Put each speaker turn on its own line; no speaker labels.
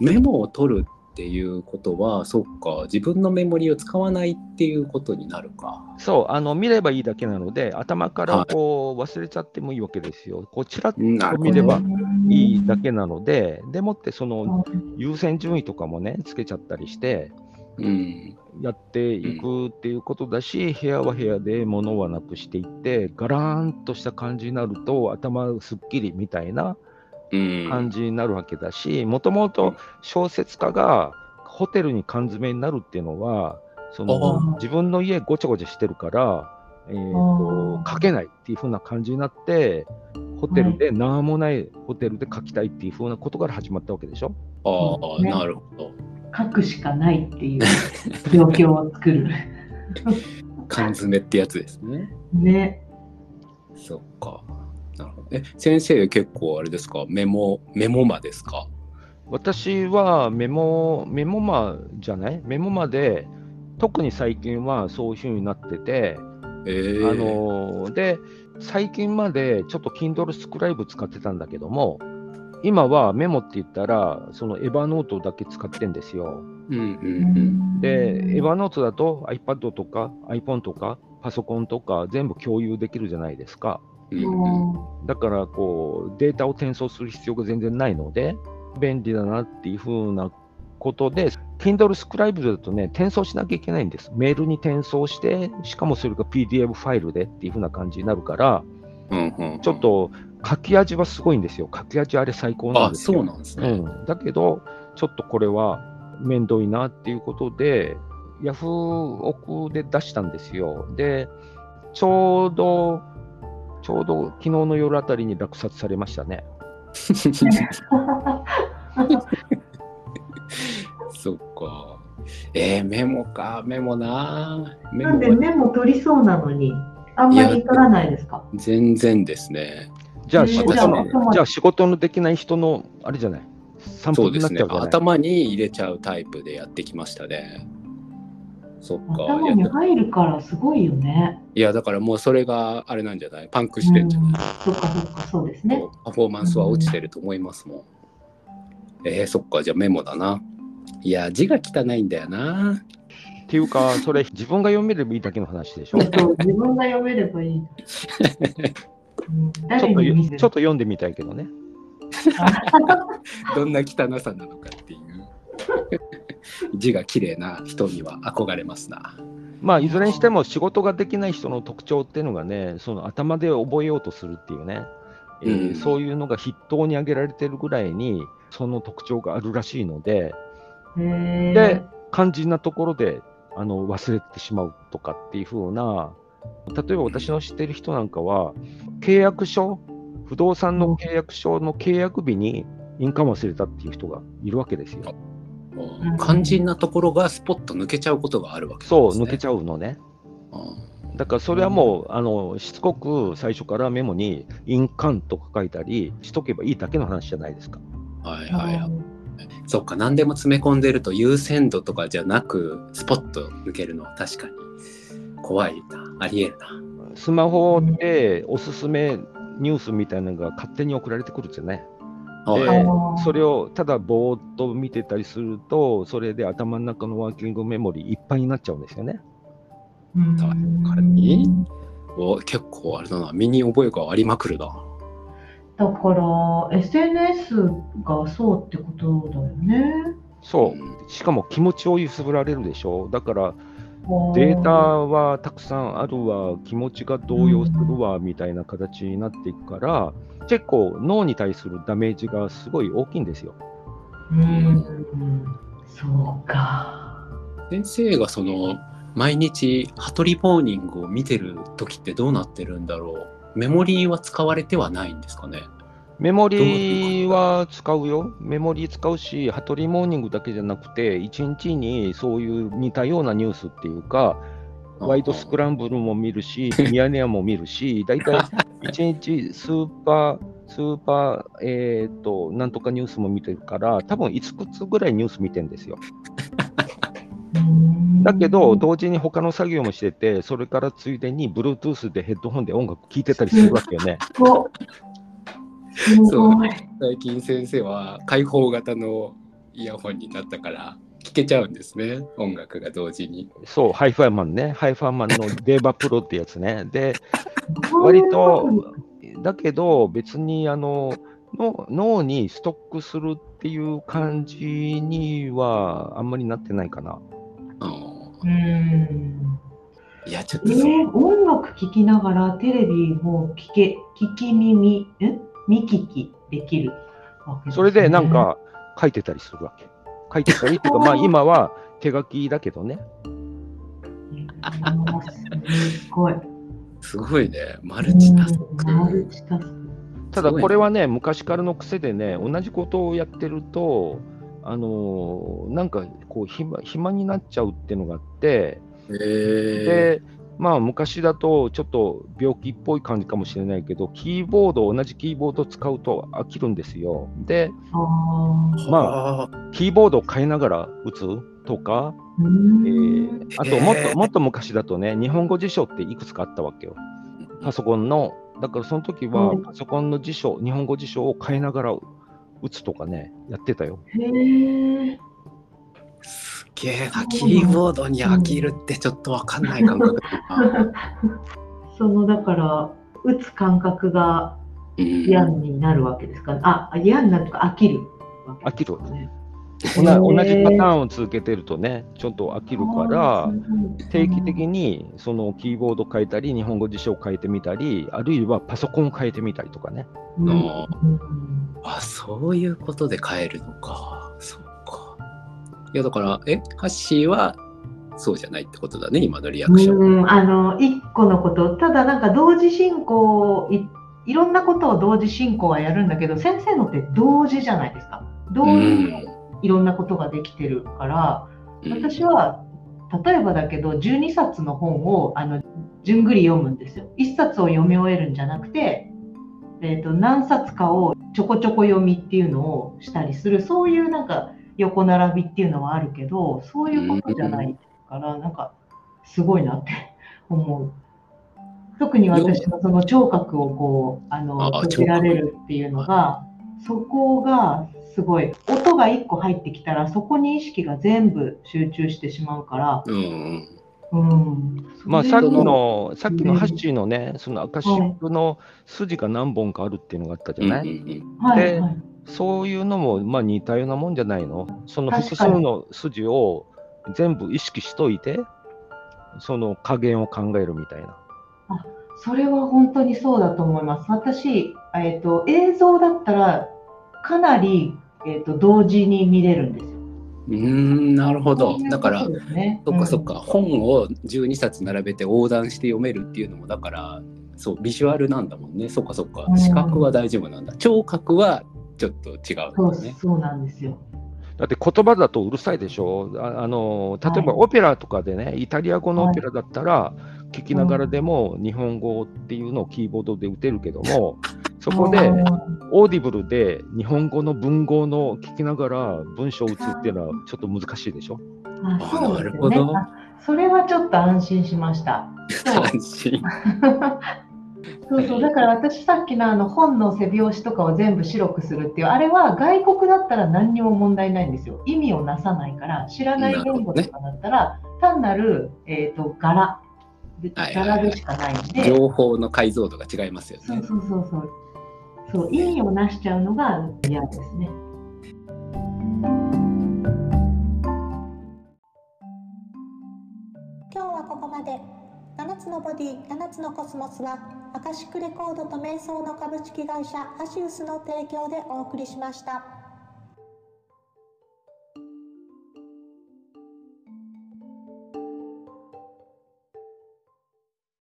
メモを取るっていうことはそっか自分のメモリを使わないっていうことになるか
そうあの見ればいいだけなので頭からこう忘れちゃってもいいわけですよ。こちらっと見ればいいだけなのででもってその優先順位とかもねつけちゃったりして。うんやっていくっていうことだし、部屋は部屋で物はなくしていって、ガラーンとした感じになると、頭すっきりみたいな感じになるわけだし、もともと小説家がホテルに缶詰になるっていうのは、その自分の家ごちゃごちゃしてるから、えーと、書けないっていう風な感じになって、ホテルで、何もないホテルで書きたいっていう風なことから始まったわけでしょ？
ああ、ね、なるほど。
書くしかないっていう 状況を作る。
缶詰ってやつですね。
ね。
そっか。なるほど。え、先生結構あれですか？メモ、メモマですか？
私はメモ、メモマじゃない？メモマで、特に最近はそういうふうになってて、えー、あので、最近までちょっと Kindle スクライブ使ってたんだけども、今はメモって言ったら、そのエヴァノートだけ使ってんですよ。うんうんうん、で、エヴァノートだと iPad とか iPhone とかパソコンとか全部共有できるじゃないですか。だからこうデータを転送する必要が全然ないので便利だなっていうふうなことで Kindle スクライブだとね転送しなきゃいけないんです。メールに転送してしかもそれが PDF ファイルでっていうふうな感じになるから、うんうん、ちょっと書き味はすごいんですよ。書き味あれ最高なんですよ。
そうなんですね、う
ん、だけどちょっとこれは面倒いなっていうことで Yahoo! 奥で出したんですよ。でちょうどちょうど昨日の夜あたりに落札されましたね。
そっか。えー、メモか、メモな
メモ。なんでメモ取りそうなのに、あんまり取らないですか？
全然ですね。
じゃあ仕事の、じゃあ仕事のできない人の、あれじゃない
そうですね。頭に入れちゃうタイプでやってきましたね。
そっか。頭に入るからすごいよね。
いや、だからもうそれがあれなんじゃない？パンクしてんじゃない、
そっかそっか、そうですね。
パフォーマンスは落ちてると思いますもん。えー、そっか、じゃあメモだな。いや、字が汚いんだよな。
っていうか、それ自分が読めればいいだけの話でしょ？
そう自分が読めればいい。
ちょっとちょっと読んでみたいけどね。
どんな汚さなのかっていう。字が綺麗な人には憧れますな。
まあ、いずれにしても仕事ができない人の特徴っていうのがね、その頭で覚えようとするっていうね、えー、そういうのが筆頭に挙げられてるぐらいに、その特徴があるらしいので、で、肝心なところであの忘れてしまうとかっていう風な、例えば私の知ってる人なんかは、契約書、不動産の契約書の契約日に印鑑忘れたっていう人がいるわけですよ。
肝心なところがスポッと抜けちゃうことがあるわけ
ですね。そう、抜けちゃうのね。だからそれはもう、あのしつこく最初からメモに印鑑とか書いたりしとけばいいだけの話じゃないですか。
はいはいはい。そっか、何でも詰め込んでると優先度とかじゃなく、スポッと抜けるのは確かに怖いな、ありえるな。
スマホでおすすめニュースみたいなのが勝手に送られてくるんですよね。でそれをただぼーっと見てたりすると、それで頭の中のワーキングメモリーいっぱいになっちゃうんですよね。
確にお結構あれだな、身に覚えがありまくるな。
だから SNS がそうってことだよね。
そう。しかも気持ちを揺すぶられるでしょ。だからデータはたくさんあるわ、気持ちが動揺するわみたいな形になっていくから、結構脳に対するダメージがすごい大きいんですよ。
うん、そうか。
先生がその毎日ハトリモーニングを見てる時ってどうなってるんだろう。メモリーは使われてはないんですかね
メモリーは使うよ。メモリー使うし、ハトリモーニングだけじゃなくて、一日にそういう似たようなニュースっていうか、ワイドスクランブルも見るし、ミヤネ屋も見るし、大体一日スーパー、スーパー、えーっと、なんとかニュースも見てるから、多分5つぐらいニュース見てるんですよ。だけど、同時に他の作業もしてて、それからついでに Bluetooth でヘッドホンで音楽聴いてたりするわけよね。
そう。最近先生は開放型のイヤホンになったから聴けちゃうんですね音楽が同時に。
そうハイファイマンね。ハイファイマンのデーバプロってやつね。で割とだけど別にあのの脳にストックするっていう感じにはあんまりなってないかな。
うん。
いやちょっと、
えー、音楽聴きながらテレビも聞け聞き耳？え？見聞きできる
わけです、ね、それでなんか書いてたりするわけ。書いてたりっていうか まあ今は手書きだけどね。
すごい。
すごいね。マルチタスク。マルチタスク
ただこれはね、昔からの癖でね、同じことをやってると、あのー、なんかこう暇暇になっちゃうっていうのがあって、で、まあ昔だとちょっと病気っぽい感じかもしれないけど、キーボード、同じキーボードを使うと飽きるんですよ。で、まあ、キーボードを変えながら打つとか、えー、あともっともっと昔だとね、日本語辞書っていくつかあったわけよ。パソコンのだからその時はパソコンの辞書、日本語辞書を変えながら打つとかね、やってたよ。へ
え。
すげえな、キーボードに飽きるってちょっとわかんない感覚だ
そのだから、打つ感覚が嫌になるわけですか、ね、あ、嫌になるとか飽きる、
飽きる。同じパターンを続けてるとね、ちょっと飽きるから、定期的にそのキーボード変えたり、日本語辞書を変えてみたり、あるいはパソコンを変えてみたりとかね。
うん、あそういうことで変えるのか。そうか。いや、だから、え、ハッシーはそうじゃないってことだね、今のリアクション。
うんあの一個のこと、ただなんか同時進行い、いろんなことを同時進行はやるんだけど、先生のって同時じゃないですか。同時にいろんなことができてるから、私は例えばだけど12冊の本をあの順繰り読むんですよ。1冊を読み終えるんじゃなくて、えーと、何冊かをちょこちょこ読みっていうのをしたりするそういうなんか横並びっていうのはあるけどそういうことじゃないから、なんかすごいなって思う。特に私のその聴覚をこうあの閉じられるっていうのがそこがすごい。音が1個入ってきたらそこに意識が全部集中してしまうから、うん、うん、
まあさっきのさっきのハッシーのね、その赤シップの筋が何本かあるっていうのがあったじゃない、で、はい、そういうのもまあ似たようなもんじゃないの？その複数の筋を全部意識しといてその加減を考えるみたいな。
あそれは本当にそうだと思います。私、えーと映像だったらかなりえーと、同時に見れるんですよ。
うんなるほど。だから、ね、そっかそっか、うん、本を12冊並べて横断して読めるっていうのも、だから、そう、ビジュアルなんだもんね。そっかそっか。視覚は大丈夫なんだ。聴覚はちょっと違う、
ね、そうそうなんですよ。
だって言葉だとうるさいでしょ？あの例えばオペラとかでね、はい、イタリア語のオペラだったら、聞きながらでも日本語っていうのをキーボードで打てるけども、そこでオーディブルで日本語の文豪の聞きながら文章を打つっていうのはちょっと難しいでしょ？
あそうなるほど。それはちょっと安心しました。
安心。
そうそう。だから私さっきのあの本の背表紙とかを全部白くするっていうあれは外国だったら何にも問題ないんですよ。意味をなさないから知らない言語とかだったら、単なる、えーと、柄。柄でしかないんで、
情報の解像度が違いますよね。
そうそうそうそう。そう意味をなしちゃうのが嫌ですね。
今日はここまで。7つのボディ7つのコスモスはアカシックレコードと瞑想の株式会社アシウスの提供でお送りしました。